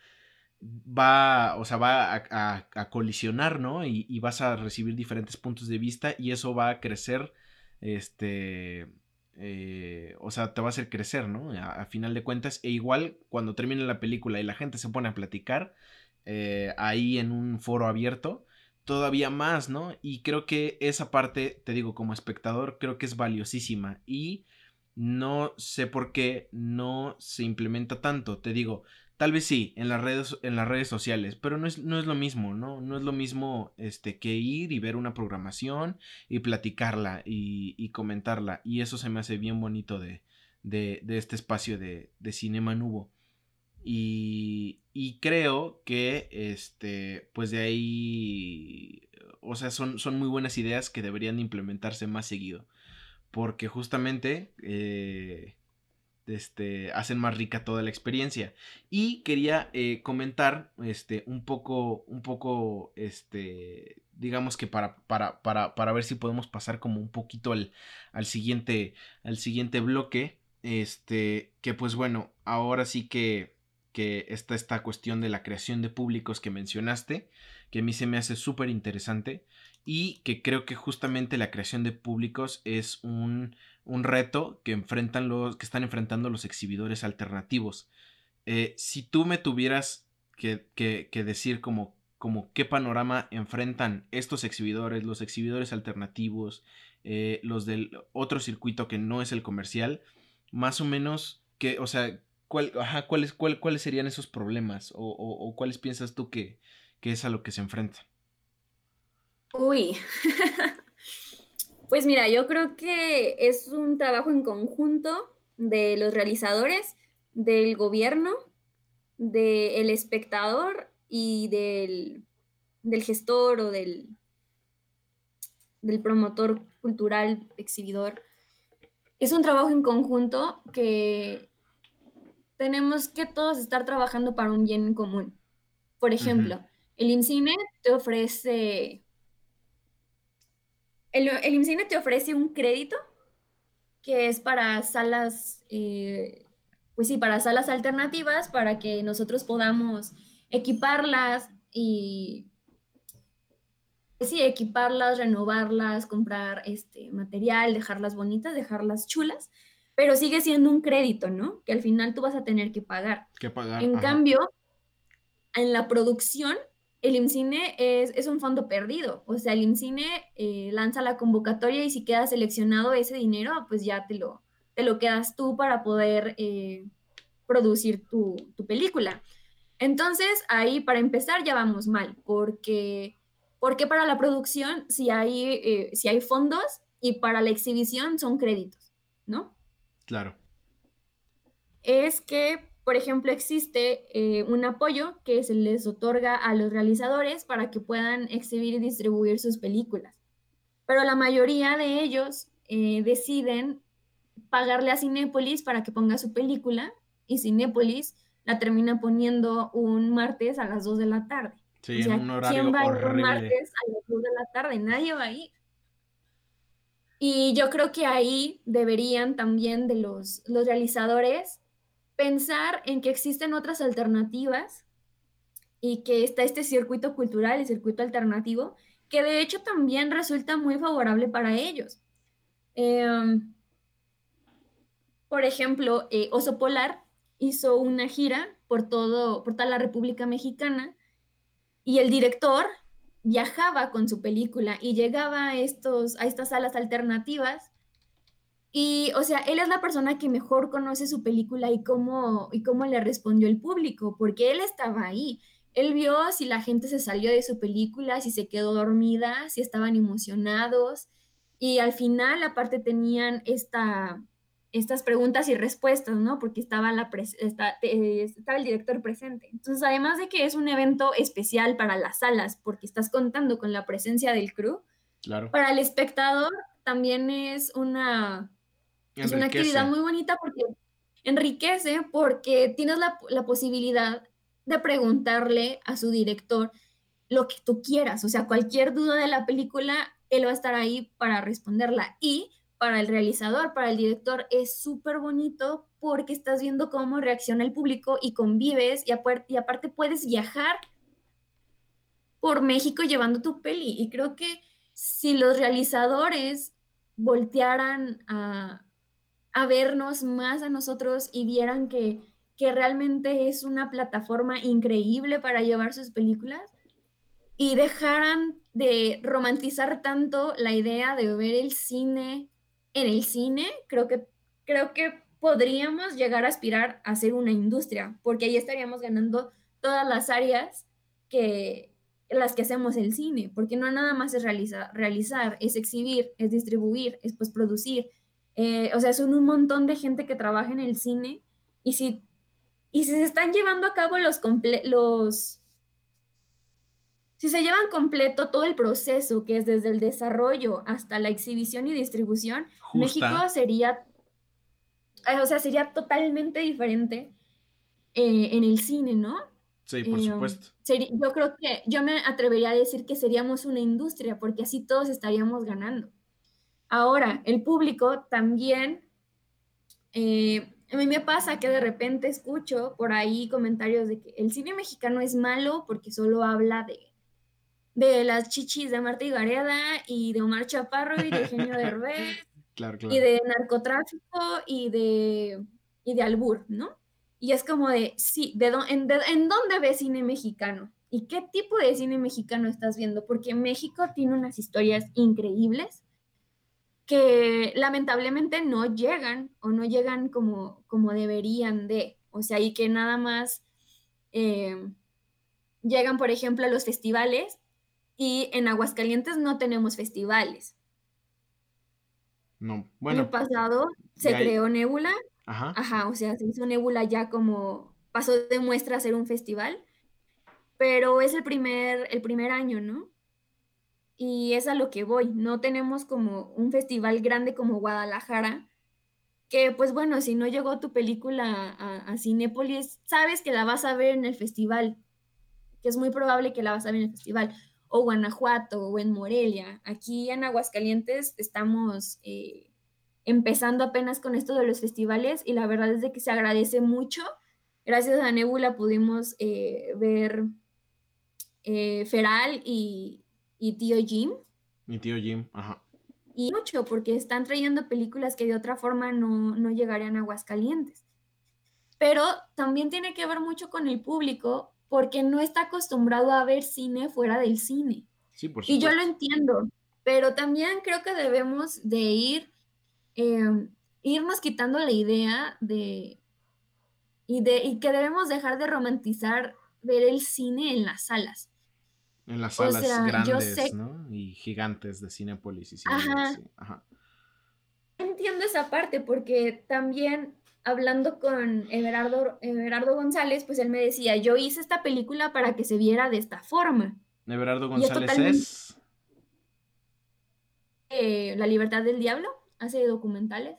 va, o sea, va a, colisionar, ¿no? Y, vas a recibir diferentes puntos de vista y eso va a crecer, este, eh, o sea, te va a hacer crecer, ¿no? A, final de cuentas, e igual cuando termine la película y la gente se pone a platicar eh, ahí en un foro abierto, todavía más, ¿no? Y creo que esa parte, te digo, como espectador, creo que es valiosísima y no sé por qué no se implementa tanto, te digo, Tal vez sí, en las redes, en las redes sociales, pero no es, no es lo mismo, ¿no? No es lo mismo este, que ir y ver una programación y platicarla y, comentarla. Y eso se me hace bien bonito de, de, este espacio de, de Cinema Nubo. Y, y, creo que, este, pues de ahí, o sea, son, son muy buenas ideas que deberían implementarse más seguido. Porque justamente... Eh, este, hacen más rica toda la experiencia. Y quería eh, comentar este, un poco, un poco, este, digamos que para, para, para, para, ver si podemos pasar como un poquito al, al, siguiente, al siguiente bloque. Este, que pues bueno, ahora sí que, que está esta cuestión de la creación de públicos que mencionaste, que a mí se me hace súper interesante y que creo que justamente la creación de públicos es un un reto que enfrentan los que están enfrentando los exhibidores alternativos. Eh, si tú me tuvieras que, decir como, como, qué panorama enfrentan estos exhibidores, los exhibidores alternativos, eh, los del otro circuito que no es el comercial, más o menos, que, o sea, ¿cuál, ¿cuáles, ¿cuáles serían esos problemas? O, cuáles piensas tú que, que es a lo que se enfrenta? Uy, Pues mira, yo creo que es un trabajo en conjunto de los realizadores, del gobierno, del espectador y del, gestor o del, del promotor cultural, exhibidor. Es un trabajo en conjunto que tenemos que todos estar trabajando para un bien común. Por ejemplo, el IMCINE te ofrece el, el IMCINE te ofrece un crédito que es para salas, eh, pues sí, para salas alternativas, para que nosotros podamos equiparlas y, pues sí, equiparlas, renovarlas, comprar este material, dejarlas bonitas, dejarlas chulas, pero sigue siendo un crédito, ¿no? Que al final tú vas a tener que pagar. Que pagar. En cambio, en la producción el IMCINE es, un fondo perdido. O sea, el IMCINE eh, lanza la convocatoria y si queda seleccionado ese dinero, pues ya te lo, te lo quedas tú para poder eh, producir tu, película. Entonces, ahí para empezar ya vamos mal, porque, porque para la producción si hay, eh, si hay fondos y para la exhibición son créditos, ¿no? Claro. Es que por ejemplo, existe eh, un apoyo que se les otorga a los realizadores para que puedan exhibir y distribuir sus películas. Pero la mayoría de ellos eh, deciden pagarle a Cinépolis para que ponga su película y Cinépolis la termina poniendo un martes a las 2 de la tarde. Sí, en un horario ¿Quién va horrible. un martes a las 2 de la tarde? Nadie va a ir. Y yo creo que ahí deberían también de los, los realizadores pensar en que existen otras alternativas y que está este circuito cultural, el circuito alternativo, que de hecho también resulta muy favorable para ellos. Em, por ejemplo, eh, Oso Polar hizo una gira por, todo, por toda la República Mexicana y el director viajaba con su película y llegaba a, estos, a estas salas alternativas y, o sea, él es la persona que mejor conoce su película y cómo, y cómo le respondió el público, porque él estaba ahí. Él vio si la gente se salió de su película, si se quedó dormida, si estaban emocionados. Y al final, aparte, tenían esta, estas preguntas y respuestas, ¿no? Porque estaba, la está, eh, estaba el director presente. Entonces, además de que es un evento especial para las salas, porque estás contando con la presencia del crew, Claro. para el espectador también es una, es una actividad muy bonita porque enriquece, porque tienes la, la, posibilidad de preguntarle a su director lo que tú quieras, o sea, cualquier duda de la película, él va a estar ahí para responderla. Y para el realizador, para el director, es súper bonito porque estás viendo cómo reacciona el público y convives y, aparte puedes viajar por México llevando tu peli. Y creo que si los realizadores voltearan a, a vernos más a nosotros y vieran que, que, realmente es una plataforma increíble para llevar sus películas y dejaran de romantizar tanto la idea de ver el cine en el cine, creo que, creo que podríamos llegar a aspirar a ser una industria, porque ahí estaríamos ganando todas las áreas que las que hacemos el cine, porque no nada más es realizar, realizar es exhibir, es distribuir, es pues producir, eh, o sea, son un montón de gente que trabaja en el cine y si, y si se están llevando a cabo los, los, si se llevan completo todo el proceso, que es desde el desarrollo hasta la exhibición y distribución, Justa. México sería, o sea, sería totalmente diferente eh, en el cine, ¿no? Sí, por eh, supuesto. Sería, yo creo que yo me atrevería a decir que seríamos una industria, porque así todos estaríamos ganando. Ahora, el público también, eh, a mí me pasa que de repente escucho por ahí comentarios de que el cine mexicano es malo porque solo habla de, de las chichis de Marta Gareda y de Omar Chaparro y de Eugenio Derbez claro, claro. y de narcotráfico y de, y de albur, ¿no? Y es como de, sí, ¿de, en, de, ¿en dónde ves cine mexicano? ¿Y qué tipo de cine mexicano estás viendo? Porque México tiene unas historias increíbles que lamentablemente no llegan o no llegan como, como deberían de. O sea, y que nada más eh, llegan, por ejemplo, a los festivales y en Aguascalientes no tenemos festivales. No, bueno. El pasado se hay... creó Nebula. Ajá. Ajá, o sea, se hizo Nebula ya como pasó de muestra a ser un festival, pero es el primer, el primer año, ¿no? Y es a lo que voy. No tenemos como un festival grande como Guadalajara, que pues bueno, si no llegó tu película a, a Cinépolis, sabes que la vas a ver en el festival, que es muy probable que la vas a ver en el festival, o Guanajuato, o en Morelia. Aquí en Aguascalientes estamos eh, empezando apenas con esto de los festivales y la verdad es de que se agradece mucho. Gracias a Nebula pudimos eh, ver eh, Feral y, y Tío Jim. Mi tío Jim, ajá. Y mucho, porque están trayendo películas que de otra forma no, no llegarían a Aguascalientes. Pero también tiene que ver mucho con el público, porque no está acostumbrado a ver cine fuera del cine. Sí, por y yo lo entiendo, pero también creo que debemos de ir, eh, irnos quitando la idea de y, de, y que debemos dejar de romantizar ver el cine en las salas. En las salas o sea, grandes, sé... ¿no? Y gigantes de Cinepolis y Cinepolis. Ajá. Sí. Ajá. Entiendo esa parte porque también hablando con Everardo, Everardo González, pues él me decía, yo hice esta película para que se viera de esta forma. Everardo González es... Eh, La libertad del diablo, hace documentales.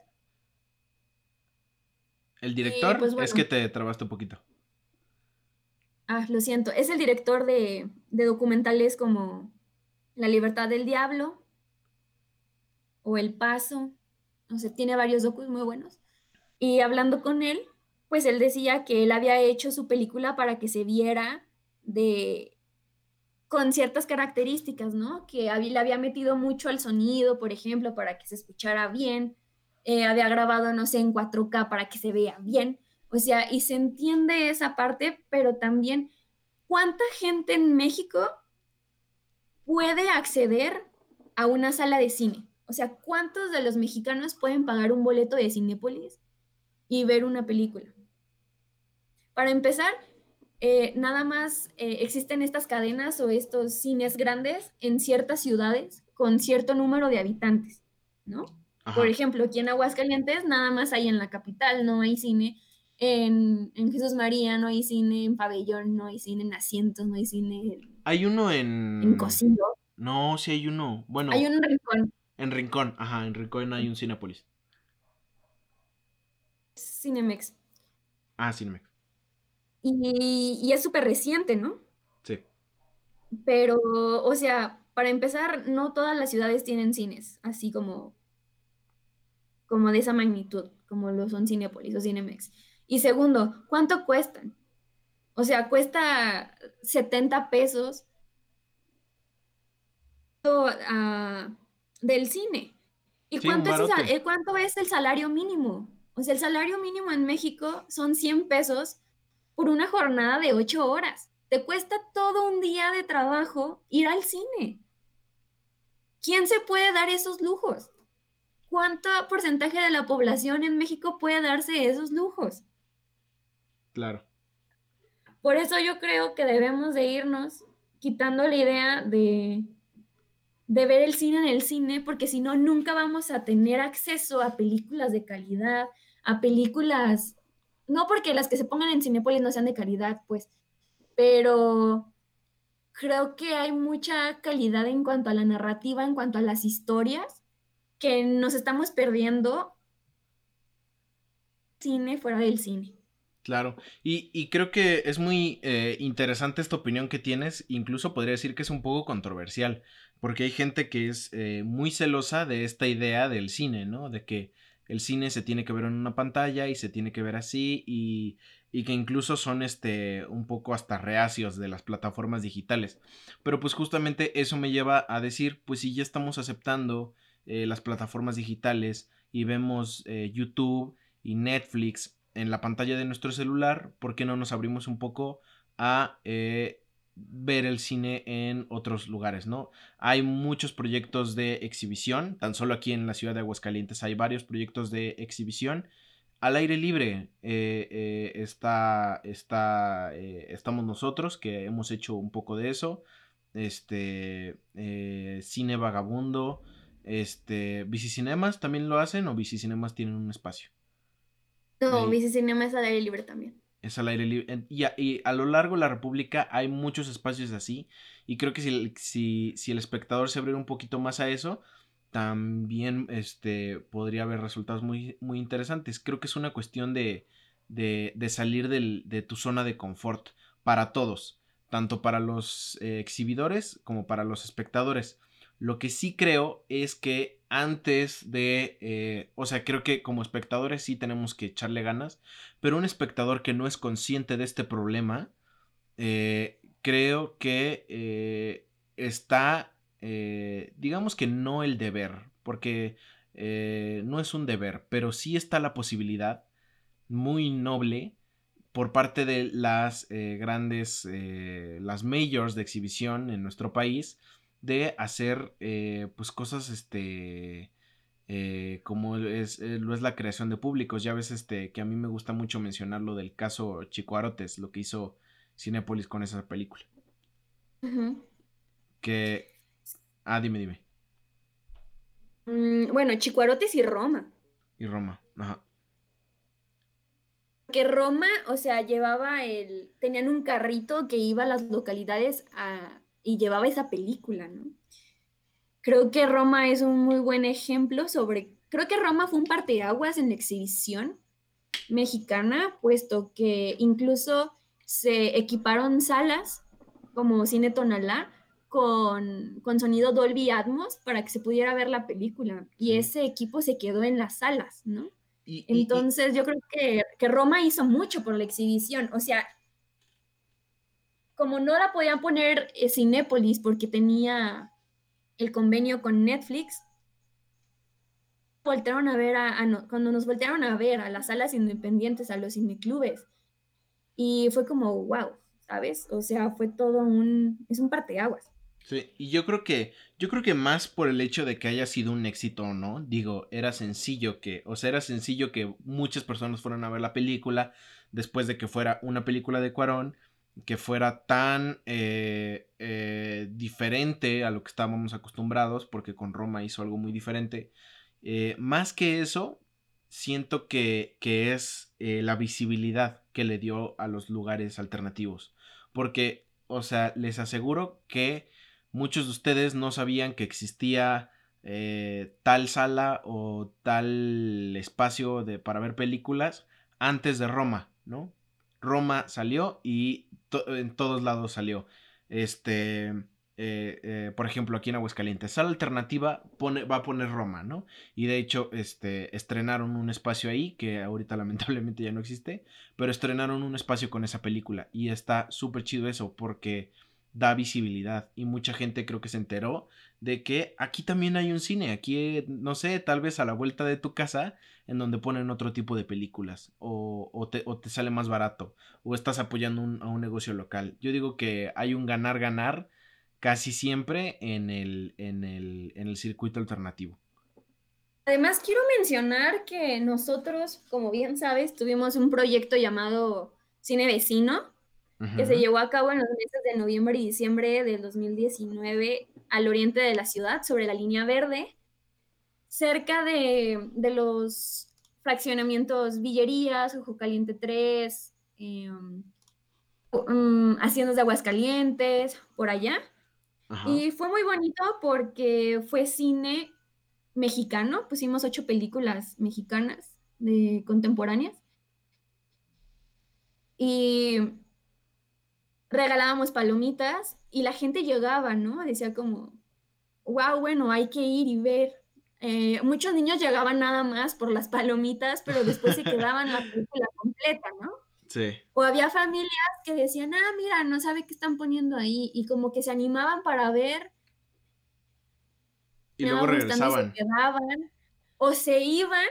El director pues, es que te trabaste un poquito. Ah, lo siento. Es el director de, de documentales como La libertad del diablo o El paso. O sea, tiene varios docus muy buenos. Y hablando con él, pues él decía que él había hecho su película para que se viera de con ciertas características, ¿no? Que le había metido mucho al sonido, por ejemplo, para que se escuchara bien. Eh, había grabado, no sé, en 4K para que se vea bien. O sea, y se entiende esa parte, pero también, ¿cuánta gente en México puede acceder a una sala de cine? O sea, ¿cuántos de los mexicanos pueden pagar un boleto de Cinépolis y ver una película. Para empezar, eh, nada más eh, existen estas cadenas o estos cines grandes en ciertas ciudades con cierto número de habitantes, ¿no? Por ejemplo, aquí en Aguascalientes nada más hay en la capital, no hay cine. En, Jesús María no hay cine, en Pabellón no hay cine, en Asientos no hay cine. Hay uno en... En Cocino. No, sí hay uno. Bueno. Hay uno en Rincón. En Rincón, ajá, en Rincón hay un Cinepolis. Cinemex. Ah, Cinemex. Y, es súper reciente, ¿no? Sí. Pero, o sea, para empezar, no todas las ciudades tienen cines, así como, como de esa magnitud, como lo son Cinepolis o Cinemex. Y segundo, ¿cuánto cuestan? O sea, cuesta 70 pesos uh, del cine. ¿Y cuánto, es, cuánto es el salario mínimo? O sea, el salario mínimo en México son 100 pesos por una jornada de 8 horas. Te cuesta todo un día de trabajo ir al cine. ¿Quién se puede dar esos lujos? ¿Cuánto porcentaje de la población en México puede darse esos lujos? Claro. Por eso yo creo que debemos de irnos quitando la idea de de ver el cine en el cine, porque si no, nunca vamos a tener acceso a películas de calidad, a películas, no porque las que se pongan en Cinepolis no sean de calidad, pues, pero creo que hay mucha calidad en cuanto a la narrativa, en cuanto a las historias, que nos estamos perdiendo cine fuera del cine. Claro, y, creo que es muy eh, interesante esta opinión que tienes, incluso podría decir que es un poco controversial, porque hay gente que es eh, muy celosa de esta idea del cine, ¿no? De que el cine se tiene que ver en una pantalla y se tiene que ver así y, y que incluso son este un poco hasta reacios de las plataformas digitales. Pero pues justamente eso me lleva a decir, pues si ya estamos aceptando eh, las plataformas digitales y vemos eh, YouTube y Netflix en la pantalla de nuestro celular, ¿por qué no nos abrimos un poco a ver el cine en otros lugares, ¿no? Hay muchos proyectos de exhibición, tan solo aquí en la ciudad de Aguascalientes hay varios proyectos de exhibición. Al aire libre eh, eh, está, está eh, estamos nosotros, que hemos hecho un poco de eso. Este, cine vagabundo, este, Bicicinemas también lo hacen o Bicicinemas tienen un espacio. No, Bicicinemas al aire libre también es al aire libre. Y a, lo largo de la República hay muchos espacios así. Y creo que si, si, si el espectador se abriera un poquito más a eso, también este, podría haber resultados muy, muy interesantes. Creo que es una cuestión de, de, salir de tu zona de confort para todos, tanto para los eh, exhibidores como para los espectadores. Lo que sí creo es que antes de, eh, o sea, creo que como espectadores sí tenemos que echarle ganas, pero un espectador que no es consciente de este problema, eh, creo que eh, está, digamos que no el deber, porque no es un deber, pero sí está la posibilidad muy noble por parte de las grandes, las majors de exhibición en nuestro país, de hacer eh, pues cosas este eh, como es, eh, lo es la creación de públicos. Ya ves este que a mí me gusta mucho mencionar lo del caso Chico Arotes lo que hizo Cinepolis con esa película. Que ah dime dime. Mm, bueno Chico Arotes y Roma. Y Roma ajá. Que Roma, o sea, llevaba el, tenían un carrito que iba a las localidades y llevaba esa película, ¿no? Creo que Roma es un muy buen ejemplo sobre, creo que Roma fue un parteaguas en la exhibición mexicana, puesto que incluso se equiparon salas como Cine Tonalá con, con, sonido Dolby Atmos para que se pudiera ver la película. Y ese equipo se quedó en las salas, ¿no? Entonces yo creo que, que, Roma hizo mucho por la exhibición. O sea, como no la podían poner en Cinépolis porque tenía el convenio con Netflix, voltearon a ver a, cuando nos voltearon a ver a las salas independientes, a los cineclubes. Y fue como, wow, ¿sabes? O sea, fue todo un, es un parteaguas. Sí, y yo creo que, yo creo que más por el hecho de que haya sido un éxito o no, digo, era sencillo que, o sea, era sencillo que muchas personas fueran a ver la película después de que fuera una película de Cuarón, que fuera tan eh, eh, diferente a lo que estábamos acostumbrados, porque con Roma hizo algo muy diferente. Eh, más que eso, siento que, que es la visibilidad que le dio a los lugares alternativos, porque, o sea, les aseguro que muchos de ustedes no sabían que existía tal sala o tal espacio de, para ver películas antes de Roma, ¿no? Roma salió y en todos lados salió. Este, eh, eh, por ejemplo, aquí en Aguascalientes, sala alternativa va a poner Roma, ¿no? Y de hecho, este, estrenaron un espacio ahí, que ahorita lamentablemente ya no existe, pero estrenaron un espacio con esa película y está súper chido eso porque da visibilidad y mucha gente creo que se enteró de que aquí también hay un cine, aquí no sé, tal vez a la vuelta de tu casa en donde ponen otro tipo de películas o, o, te, o te, sale más barato o estás apoyando a un negocio local. Yo digo que hay un ganar-ganar casi siempre en el, en el, en el circuito alternativo. Además, quiero mencionar que nosotros, como bien sabes, tuvimos un proyecto llamado Cine Vecino, que se llevó a cabo en los meses de noviembre y diciembre del 2019 al oriente de la ciudad, sobre la línea verde, cerca de, los fraccionamientos Villerías, Ojo Caliente 3, em, um, Haciendas de Aguascalientes, por allá. Y fue muy bonito porque fue cine mexicano, pusimos ocho películas mexicanas de contemporáneas. Y regalábamos palomitas y la gente llegaba, ¿no? Decía como, wow, bueno, hay que ir y ver. Eh, muchos niños llegaban nada más por las palomitas, pero después se quedaban la película completa, ¿no? Sí. O había familias que decían, ah, mira, no sabe qué están poniendo ahí, y como que se animaban para ver. Y luego regresaban. Se quedaban, o se iban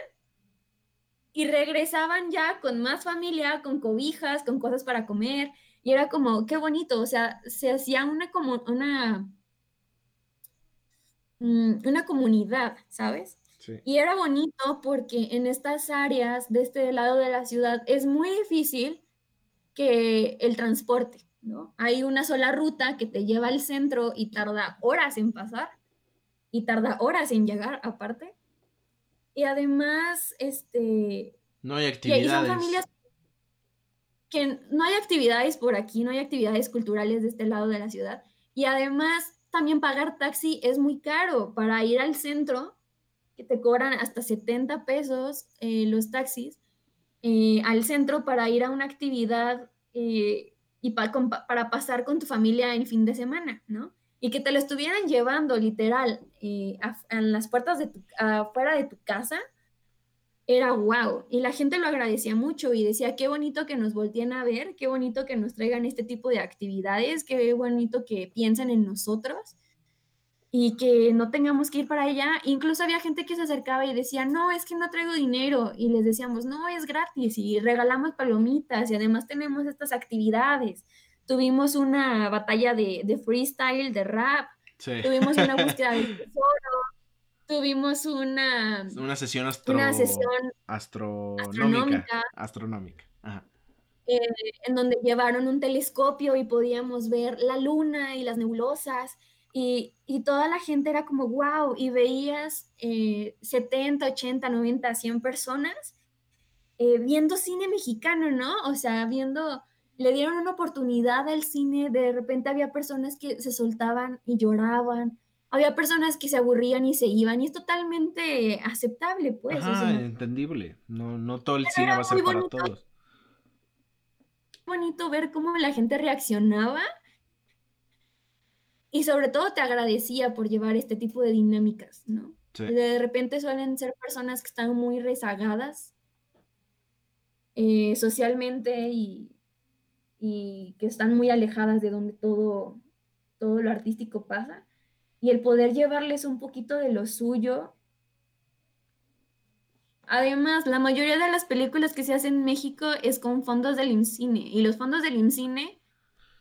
y regresaban ya con más familia, con cobijas, con cosas para comer. Y era como, qué bonito, o sea, se hacía una como una, mm, una comunidad, ¿sabes? Y era bonito porque en estas áreas de este lado de la ciudad es muy difícil que el transporte, ¿no? Hay una sola ruta que te lleva al centro y tarda horas en pasar y tarda horas en llegar aparte. Y además, este... No hay actividades que no hay actividades por aquí, no hay actividades culturales de este lado de la ciudad. Y además, también pagar taxi es muy caro para ir al centro, que te cobran hasta 70 pesos eh, los taxis, eh, al centro para ir a una actividad eh, y para pasar con tu familia el fin de semana, ¿no? Y que te lo estuvieran llevando literal en las puertas de tu, afuera de tu casa, era wow. Y la gente lo agradecía mucho y decía, qué bonito que nos volteen a ver, qué bonito que nos traigan este tipo de actividades, qué bonito que piensen en nosotros y que no tengamos que ir para allá. Incluso había gente que se acercaba y decía, no, es que no traigo dinero. Y les decíamos, no, es gratis y regalamos palomitas y además tenemos estas actividades. Tuvimos una batalla de, de freestyle, de rap. Tuvimos una búsqueda de tesoro tuvimos una, una sesión, astronómica. Astronómica. Eh, en donde llevaron un telescopio y podíamos ver la luna y las nebulosas. Y, toda la gente era como, wow, y veías 70, 80, 90, 100 personas eh, viendo cine mexicano, ¿no? O sea, viendo, le dieron una oportunidad al cine, de repente había personas que se soltaban y lloraban, había personas que se aburrían y se iban, y es totalmente aceptable, pues. Ajá, entendible. No, no todo el cine va a ser para todos. Bonito ver cómo la gente reaccionaba y sobre todo te agradecía por llevar este tipo de dinámicas, ¿no? De repente suelen ser personas que están muy rezagadas eh, socialmente y, y, que están muy alejadas de donde todo, todo lo artístico pasa. Y el poder llevarles un poquito de lo suyo. Además, la mayoría de las películas que se hacen en México es con fondos del IMCINE. Y los fondos del IMCINE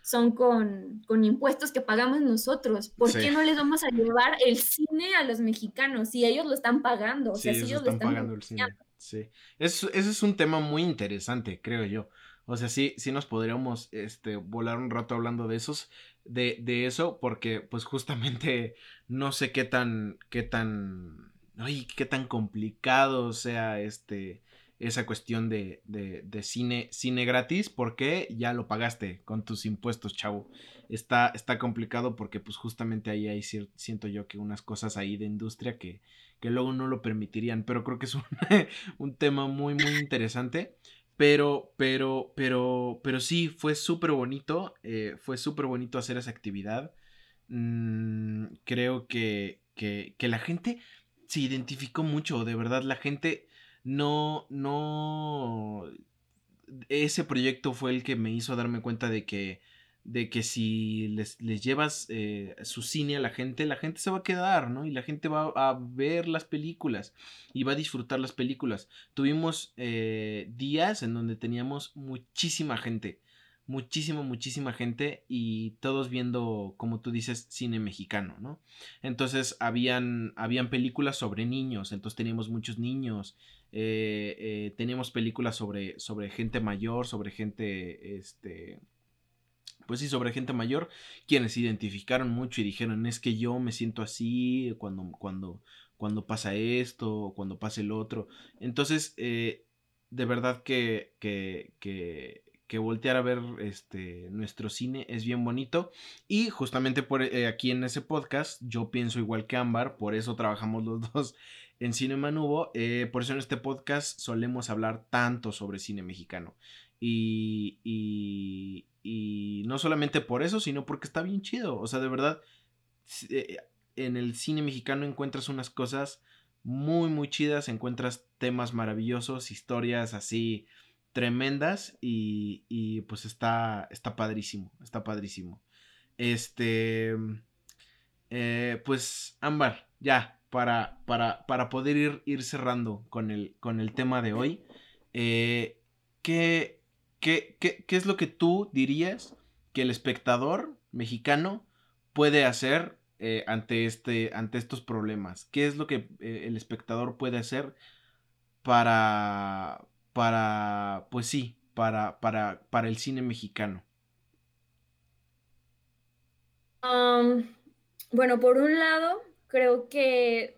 son con, impuestos que pagamos nosotros. ¿Por qué no les vamos a llevar el cine a los mexicanos si ellos lo están pagando? O sea, si ellos, lo están pagando el cine. Sí. ese es un tema muy interesante, creo yo. O sea, sí, sí nos podríamos este, volar un rato hablando de esos, de, de eso, porque pues justamente no sé qué tan, qué tan, ay, qué tan complicado sea este, esa cuestión de, de, cine, cine gratis porque ya lo pagaste con tus impuestos, chavo. Está, está complicado porque pues justamente ahí hay siento yo que unas cosas ahí de industria que, que luego no lo permitirían, pero creo que es un, un tema muy, muy interesante. Pero, pero, pero, pero sí, fue súper bonito, eh, fue súper bonito hacer esa actividad. Mm, creo que, que, que la gente se identificó mucho, de verdad, la gente no, no, ese proyecto fue el que me hizo darme cuenta de que, de que si les, llevas eh, su cine a la gente, la gente se va a quedar, ¿no? Y la gente va a ver las películas y va a disfrutar las películas. Tuvimos eh, días en donde teníamos muchísima gente muchísima, muchísima gente y todos viendo, como tú dices, cine mexicano, ¿no? Entonces habían, habían películas sobre niños, entonces teníamos muchos niños, eh, eh, teníamos películas sobre, sobre gente mayor, sobre gente, este, pues sí, sobre gente mayor, quienes se identificaron mucho y dijeron, es que yo me siento así cuando, cuando, cuando pasa esto, cuando pasa el otro. Entonces, eh, de verdad que, que, que que voltear a ver este, nuestro cine es bien bonito. Y justamente por eh, aquí en ese podcast yo pienso igual que Ámbar, por eso trabajamos los dos en Cine Manubo. Eh, por eso en este podcast solemos hablar tanto sobre cine mexicano. Y, y, y, no solamente por eso, sino porque está bien chido. O sea, de verdad, eh, en el cine mexicano encuentras unas cosas muy, muy chidas, encuentras temas maravillosos, historias así tremendas y, pues está, está padrísimo, está padrísimo. Este, eh, pues Ámbar, ya, para, para, para poder ir, ir, cerrando con el, con el tema de hoy, eh, ¿qué, qué, es lo que tú dirías que el espectador mexicano puede hacer eh, ante, este, ante estos problemas? ¿Qué es lo que el espectador puede hacer para, para, pues sí, para, para, para el cine mexicano? bueno, por un lado, creo que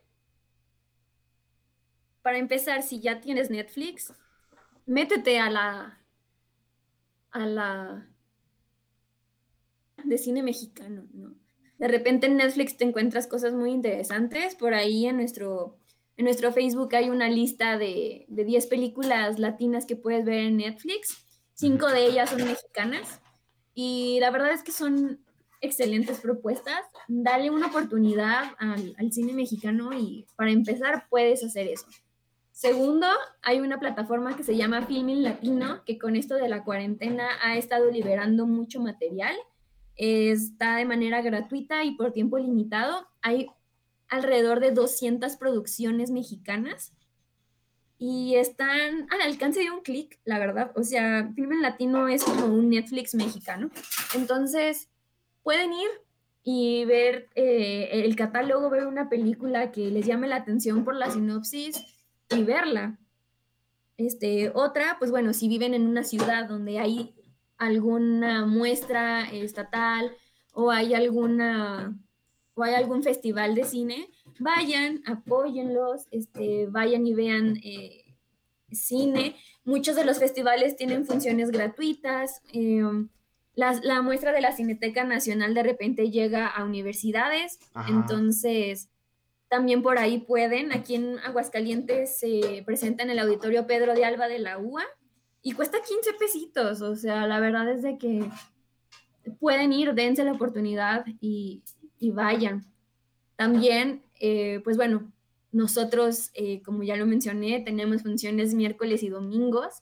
para empezar, si ya tienes Netflix, métete a la a la de cine mexicano, ¿no? De repente en Netflix te encuentras cosas muy interesantes. Por ahí en nuestro en nuestro Facebook hay una lista de, de 10 películas latinas que puedes ver en Netflix. Cinco de ellas son mexicanas. Y la verdad es que son excelentes propuestas. Dale una oportunidad al, al cine mexicano y para empezar puedes hacer eso. Segundo, hay una plataforma que se llama Filming Latino, que con esto de la cuarentena ha estado liberando mucho material. Está de manera gratuita y por tiempo limitado. Hay alrededor de 200 producciones mexicanas y están al alcance de un clic, la verdad. O sea, Film en Latino es como un Netflix mexicano. Entonces, pueden ir y ver eh, el catálogo, ver una película que les llame la atención por la sinopsis y verla. Este, otra, pues bueno, si viven en una ciudad donde hay alguna muestra estatal o hay alguna o hay algún festival de cine, vayan, apóyenlos, este, vayan y vean eh, cine. Muchos de los festivales tienen funciones gratuitas. Em, la, muestra de la Cineteca Nacional de repente llega a universidades, entonces también por ahí pueden. Aquí en Aguascalientes se presenta en el Auditorio Pedro de Alba de la UA y cuesta 15 pesitos, o sea, la verdad es de que pueden ir, dense la oportunidad y, vayan. También, eh, pues bueno, nosotros, eh, como ya lo mencioné, tenemos funciones miércoles y domingos.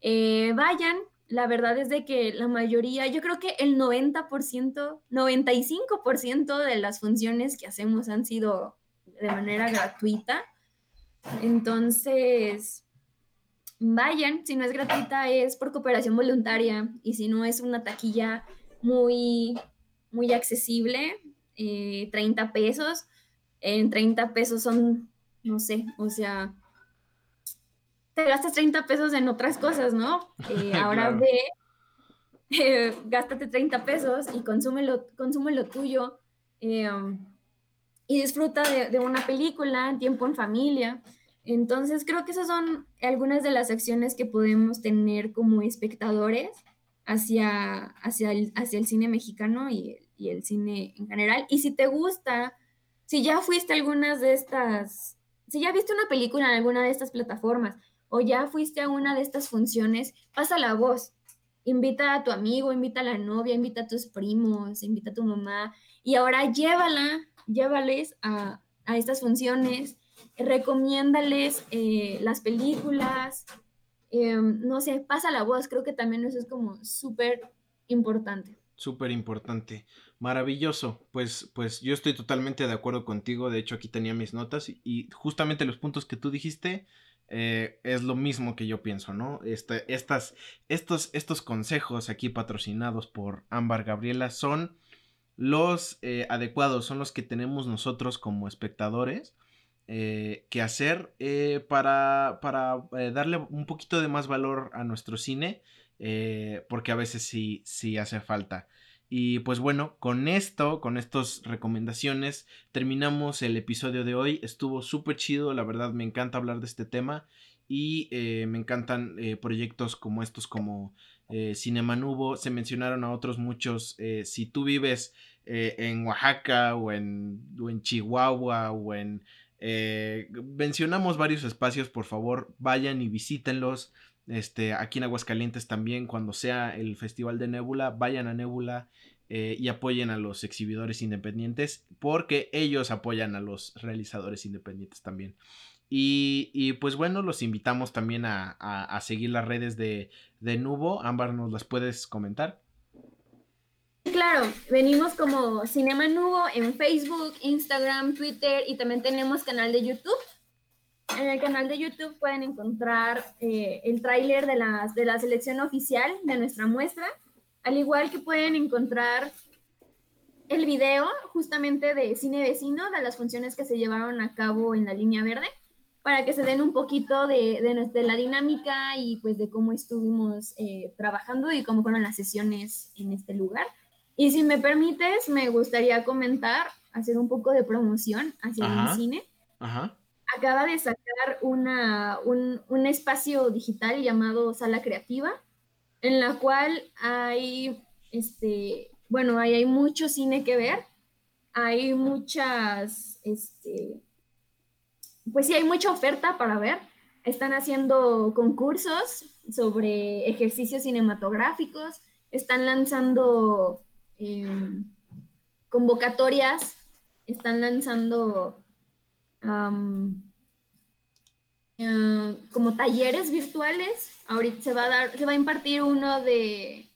Eh, vayan, la verdad es de que la mayoría, yo creo que el 90%, 95% de las funciones que hacemos han sido de manera gratuita. Entonces, vayan, si no es gratuita es por cooperación voluntaria y si no es una taquilla muy, muy accesible, 30 eh, pesos. En 30 pesos son, no sé, o sea, te gastas 30 pesos en otras cosas, ¿no? Eh, ahora ve, eh, gástate 30 pesos y consume lo, consume lo tuyo um, y disfruta de, una película, tiempo en familia. Entonces, creo que esas son algunas de las acciones que podemos tener como espectadores hacia, hacia, el, hacia el cine mexicano y, y, el cine en general. Y si te gusta, si ya fuiste a algunas de estas, si ya viste una película en alguna de estas plataformas o ya fuiste a una de estas funciones, pasa la voz. Invita a tu amigo, invita a la novia, invita a tus primos, invita a tu mamá y ahora llévala, llévales a, a estas funciones, recomiéndales eh, las películas, Em, no sé, pasa la voz, creo que también eso es como súper importante. Súper importante. Maravilloso. Pues, pues yo estoy totalmente de acuerdo contigo. De hecho, aquí tenía mis notas y, justamente los puntos que tú dijiste eh, es lo mismo que yo pienso, ¿no? Este, estas, estos, estos consejos aquí patrocinados por Ámbar Gabriela son los eh, adecuados, son los que tenemos nosotros como espectadores eh, que hacer eh, para, para darle un poquito de más valor a nuestro cine, porque a veces sí, sí hace falta. Y pues bueno, con esto, con estas recomendaciones, terminamos el episodio de hoy. Estuvo súper chido, la verdad me encanta hablar de este tema y me encantan proyectos como estos como Cinema Nubo. Se mencionaron a otros muchos. si tú vives en Oaxaca o en, o en Chihuahua o en eh, mencionamos varios espacios, por favor, vayan y visítenlos. Este, aquí en Aguascalientes también, cuando sea el Festival de Nebula, vayan a Nebula eh, y apoyen a los exhibidores independientes, porque ellos apoyan a los realizadores independientes también. Y, pues bueno, los invitamos también a, seguir las redes de, de Nubo. Ámbar, ¿nos las puedes comentar? Claro, venimos como Cinema Nubo en Facebook, Instagram, Twitter y también tenemos canal de YouTube. En el canal de YouTube pueden encontrar eh, el tráiler de, de la selección oficial de nuestra muestra, al igual que pueden encontrar el video justamente de Cine Vecino, de las funciones que se llevaron a cabo en la línea verde, para que se den un poquito de, de, la dinámica y pues de cómo estuvimos eh, trabajando y cómo fueron las sesiones en este lugar. Y si me permites, me gustaría comentar, hacer un poco de promoción hacia el cine. Acaba de sacar una, un, espacio digital llamado Sala Creativa, en la cual hay, este, bueno, ahí hay mucho cine que ver, hay muchas, este, pues sí, hay mucha oferta para ver. Están haciendo concursos sobre ejercicios cinematográficos, están lanzando Em, convocatorias, están lanzando eh, como talleres virtuales. Ahorita se va a impartir uno de,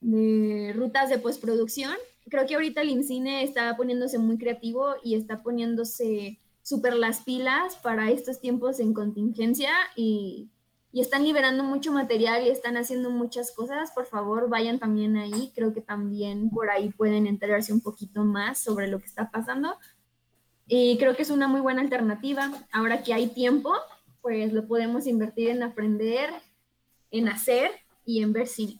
de rutas de postproducción. Creo que ahorita el INCINE está poniéndose muy creativo y está poniéndose súper las pilas para estos tiempos en contingencia y y están liberando mucho material y están haciendo muchas cosas, por favor vayan también ahí. Creo que también por ahí pueden enterarse un poquito más sobre lo que está pasando. Y creo que es una muy buena alternativa. Ahora que hay tiempo, pues lo podemos invertir en aprender, en hacer y en ver cine.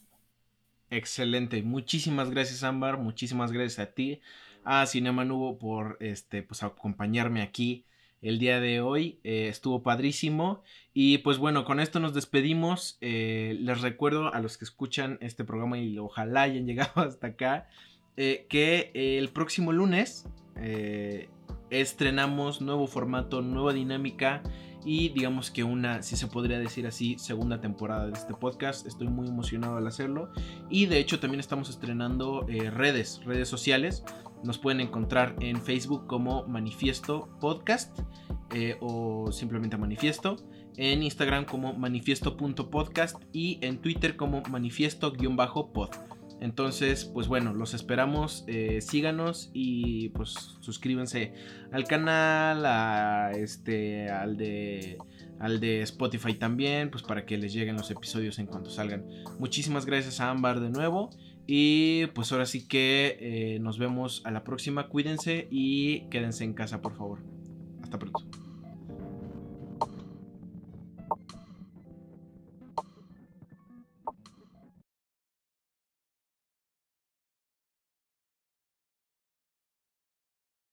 Excelente. Muchísimas gracias, Ámbar. Muchísimas gracias a ti, a Cinema Nubo, por este, pues, acompañarme aquí el día de hoy. Eh, estuvo padrísimo. Y pues bueno, con esto nos despedimos. Eh, les recuerdo a los que escuchan este programa y ojalá hayan llegado hasta acá, eh, que el próximo lunes estrenamos nuevo formato, nueva dinámica y digamos que una, si se podría decir así, segunda temporada de este podcast. Estoy muy emocionado al hacerlo y de hecho también estamos estrenando redes, redes sociales. Nos pueden encontrar en Facebook como Manifiesto Podcast eh, o simplemente Manifiesto. En Instagram como manifiesto.podcast y en Twitter como manifiesto-pod. Entonces, pues bueno, los esperamos. Eh, síganos y pues suscríbanse al canal, a este, al de al de Spotify también, pues para que les lleguen los episodios en cuanto salgan. Muchísimas gracias a Ámbar de nuevo. Y pues ahora sí que eh, nos vemos a la próxima. Cuídense y quédense en casa, por favor. Hasta pronto.